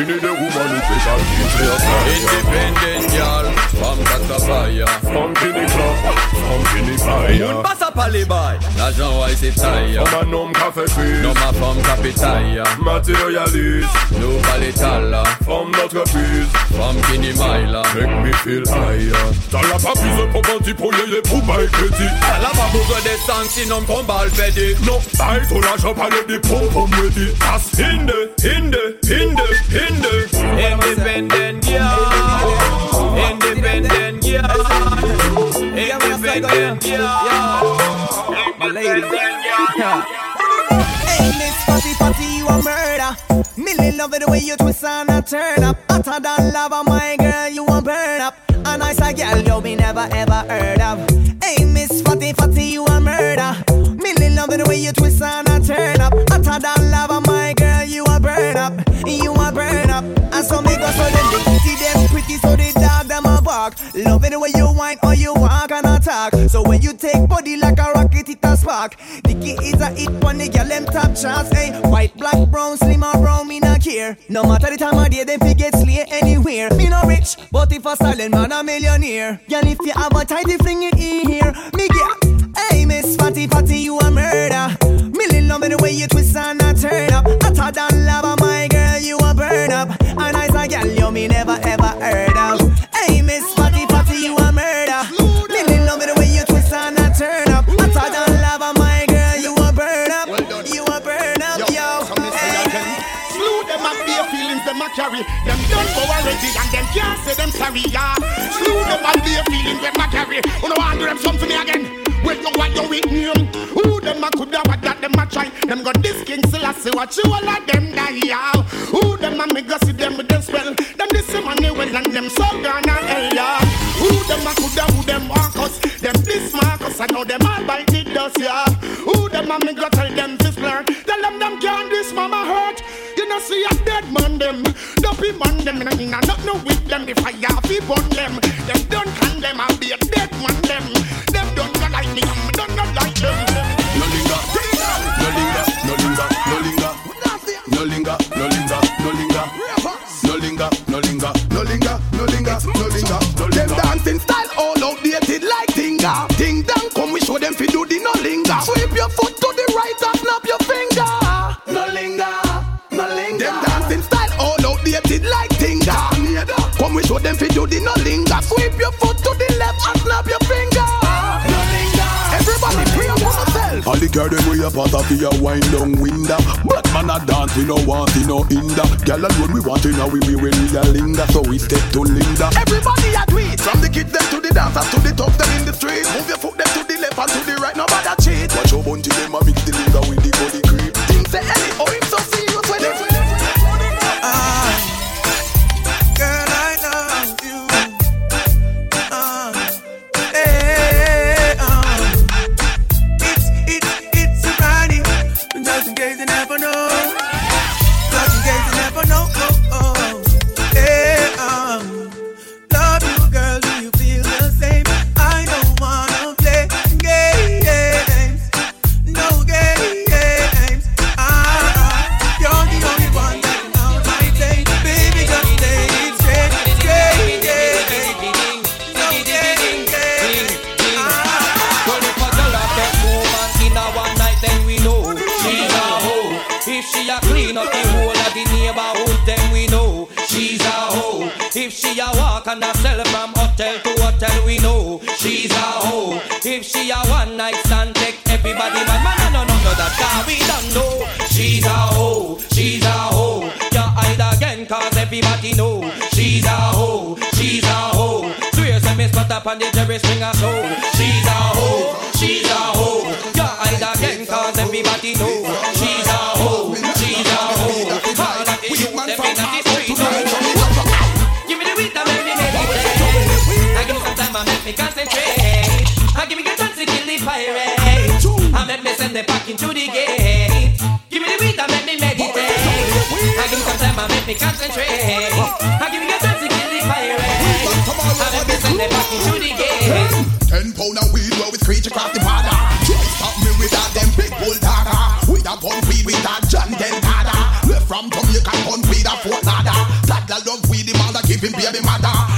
You need a woman who special keeps your fire. Independent girl from Catapaya. From Guinea Club, from Guinea Fire. Moun passe à Palibai. L'agent ouais c'est taille. From a nom café fils. Non ma femme capitaille. Matérialiste. Nous paletala. From notre fils. From Guinea Maila. Make me feel higher. T'as la plus de propanti pour y aller pour bail crédit. Elle a pas besoin de sang sinon qu'on va le péter. Non, bail ton argent pas le des pom ready. As hinde, hinde, hinde, hinde. Independent girl. Independent girl. Independent girl. My lady. Hey, Miss Fatty Fatty, you a murder. Millie love it the way you twist and a turn up. Hotter than lava, my girl, you a burn up. A nice a girl you me never ever heard of. Hey, Miss Fatty Fatty, you a murder. Millie love it the way you twist and Me go so them the kitty them pretty, so the dog them a bark. Love it the way you whine or you walk and attack. So when you take body like a rocket, it a spark. Dicky is a hit on the girl them top charts. Hey, eh? white, black, brown, slim or brown, me not care. No matter the time of day, them fi get slay anywhere. Me no rich, but if a silent man a millionaire. Girl, if you have a tidy fling it in here, me get. Hey, Miss Fatty Fatty, you a murder. Millie love the way you twist and a turn up. Hotter than lava, them and their feelings them a carry. Them done go already and them can't say them sorry. Yeah. Slew them and their feelings them a carry. You know want do them something me again. Well, you what you with name? Who them a coulda what that them a try? Them got this king still a say what you all of them die. Yeah. Who them a me go see them with them spell? Them this some money well and them so gonna hell. Yeah. Who them a coulda who them walk us? Them this Marcus I know them all bite the dust. Yeah. Who them a me go tell them this blur? Tell them them can't this mama hurt. You know see a dead man them, dopey man them, and I not no with them. The fire fi burn them, them don't can them. I be a dead man them, them don't go like me, I'm don't go like them. No linger, no linger, no linger, no linger, no linger, no linger, no linger, no linger, no linger, no linger, no linger, no linger, Them dancing style all outdated like Tinga. Ding dong, come we show them fi do the no linger. Sweep your foot to the right and show them fi do the no linger. Sweep your foot to the left and snap your finger. No linger. Everybody pray for yourself. All the girl them way up out of your wind down window. Black man a dance, we no want it no hinder. Girl alone we want it now we be when we a linger, so we step to Linda. Everybody a tweet From the kids them to the dancers to the tough them in the street Move your foot them to the left and to the right Nobody cheat Watch your bunty up on the Jerry Springer show. She's a hoe, she's a hoe. You hide again, cause everybody know she's a hoe, she's a hoe. All of the youth them inna the street know. Give me the weed that make me meditate. I give me some time, I make me concentrate. I give me a chance to kill the pirate. I make me send them back into the gate. Give me the weed that make me meditate. I give me some time, I make me concentrate. Living baby mother.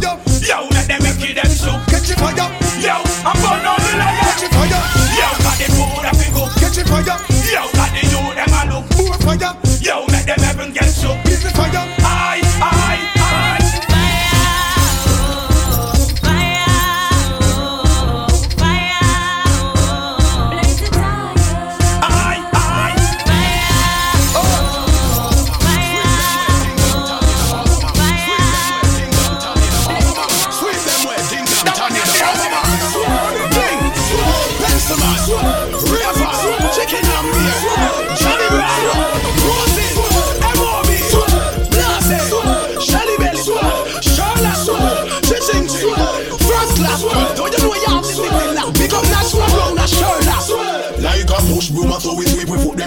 Fire.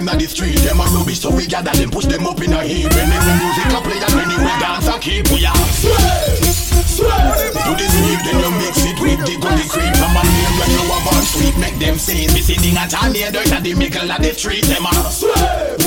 Them on the street. Them a rubbish, so we gather them, push them up in a heap. Anyway, music a play and anyway, dance a keep. We are sway, sway. Do the sweep, then you mix it with the gully creep. Come on here when you a born sweet, make them it. Me sitting at all near dirt at the middle of the street. Them a sway,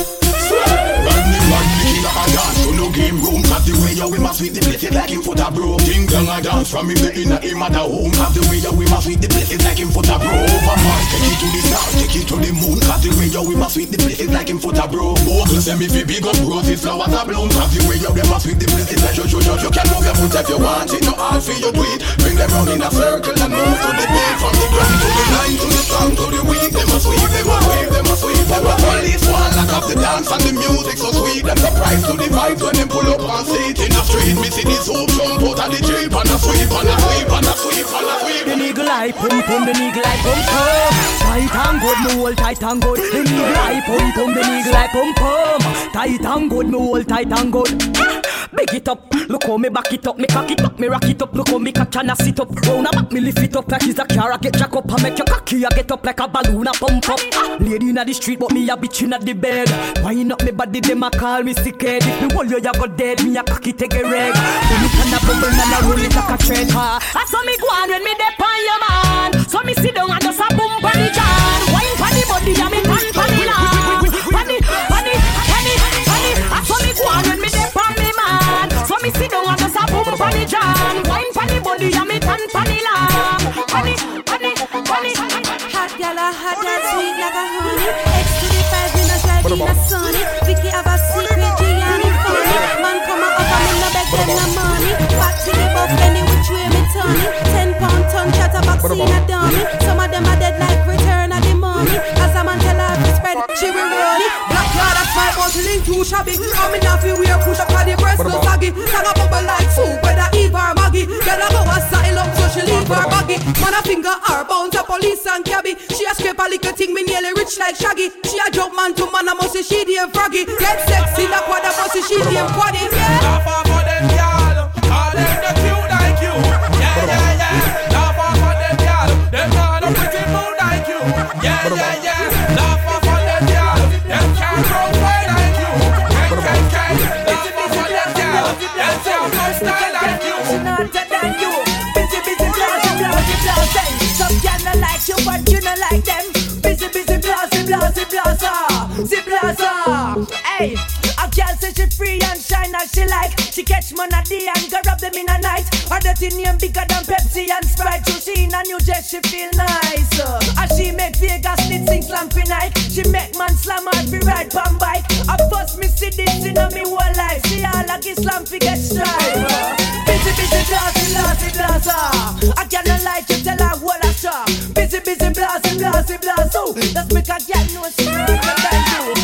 sway. King of a dance to no game room. Cause the way you we must sweep the place like him foot a bro. Ding dong a dance from him the inner him at the home. Cause the way you we must sweep the place like him foot a bro. Over Mars, take it to the south, take it to the moon. Cause the way you we must sweep the place like him foot a bro. Bogle send me fi big up roses, flowers a bloom. Cause the way you them must sweep the place like you, you, you, you can move your foot if you want it. No all for you do it. Bring them round in a circle and move to the beat. From the ground to the line, to the strong, to the weak. Them must sweep, them must sweep, them must sweep. Them must police one lock up the dance and the music so sweet. To the vibes when them pull up and see in the street. Me see this hoop jump out of the jeep and a sweep and a sweep and a sweep and a sweep. The niggle eye pum pum, the niggle eye pum pum. Tight and good, me hold tight and good. The niggle eye pum pum, the niggle eye pum pum. Tight and good, me hold tight and good. Big it up, look how me back it up, me cock it up, me rock it up. Look how me catch and I sit up. Round a back, me lift it up like it's a car. I get jack up, I make your cocky, I get up like a balloon, I pump up. Lady inna the street, but me a bitch inna the bed. Wind up me body, them a call me sick head. If me hold you, you go dead. Me a cocky take a reg. Then it and a bubble and a roll it like a. Ah, I saw me go on when me dep on your man. So me sit down and just funny John, wine funny body, jam it and funny lamb. Funny, funny, funny. Hot gyal, hot and sweet like a honey. X to the five in a slide in a sunny. Vicky have a secret, Gianni funny. Man come a up and no beg them no money. Back to the buff, any which way me tony. Ten pound ton shot a vaccine a dummy. Some of them are dead like return of the money. As a man tell her to spread, she will roll it. Black yard, that's my boss, link you shabby. Mm. I'm in a few, we are push up on the breast, no saggy. Sang up Man a finger her bounce a police and cabby. She a scrape a little thing, me nearly rich like Shaggy. She a jump man to man, I must say she damn froggy. Get sexy, that what I must say she damn quaddy. Yeah. See blazer. Hey, a girl say she free and shine as she like. She catch a day and go rob them in a night. Her dirty name bigger than Pepsi and Sprite. So she in a new dress, she feel nice. Uh, as she make Vegas lit sing slam night. She make man slam hard fi ride pan bike. I first me see this in a me whole life. See all like Islam fi get stripe. Uh, Busy, busy, blasey, blasey, blazer. I cannot like you, tell her what I saw. Busy, busy, blasey, blazer. Oh, That's make a girl know than you.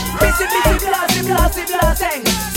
Blasey, blasey,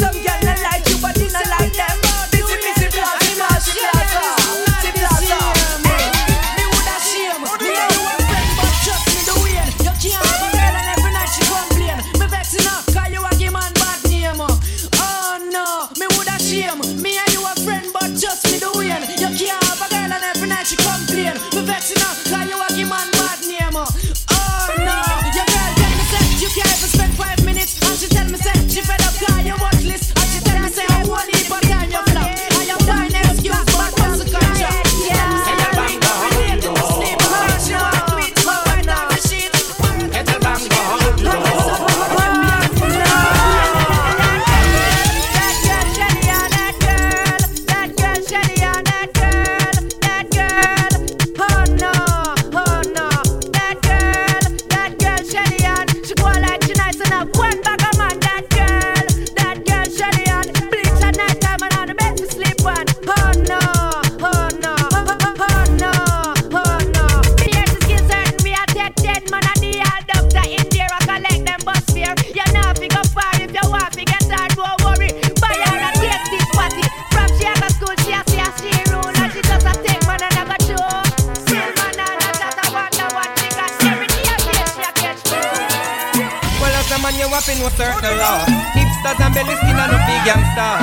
Dead have know certain law. Hipsters and belly skin and no big gangster.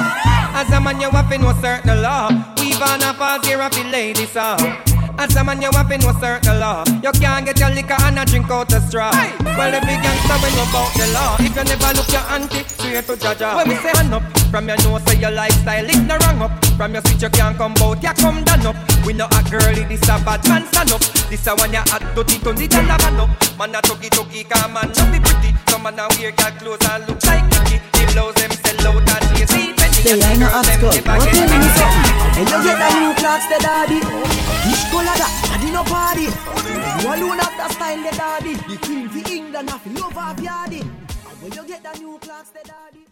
As a man, you have know certain law. Weave on a pass here of the ladies, uh. As a man, you have know certain law. You can't get your liquor and a drink out the straw. Well, the big gangster when you bout the law. If you never look your auntie, straight to Jaja. When we say hand up, from your nose say your lifestyle is no wrong up. From your switch you can't come bout, you come down up. We know a girlie, this a bad man stand up. This a one you hot, dirty, turn it and a man up. Man a tuggy tuggy, come man, be pretty. Some man a wear girl clothes and look like Nicky. The blouse them sell out and she Say I know God, what tell me something And you get the new clocks, the daddy. Which color that? Daddy no party. You alone have the style, the daddy. The queen for England, have love of yardy And when you get the new clocks, the daddy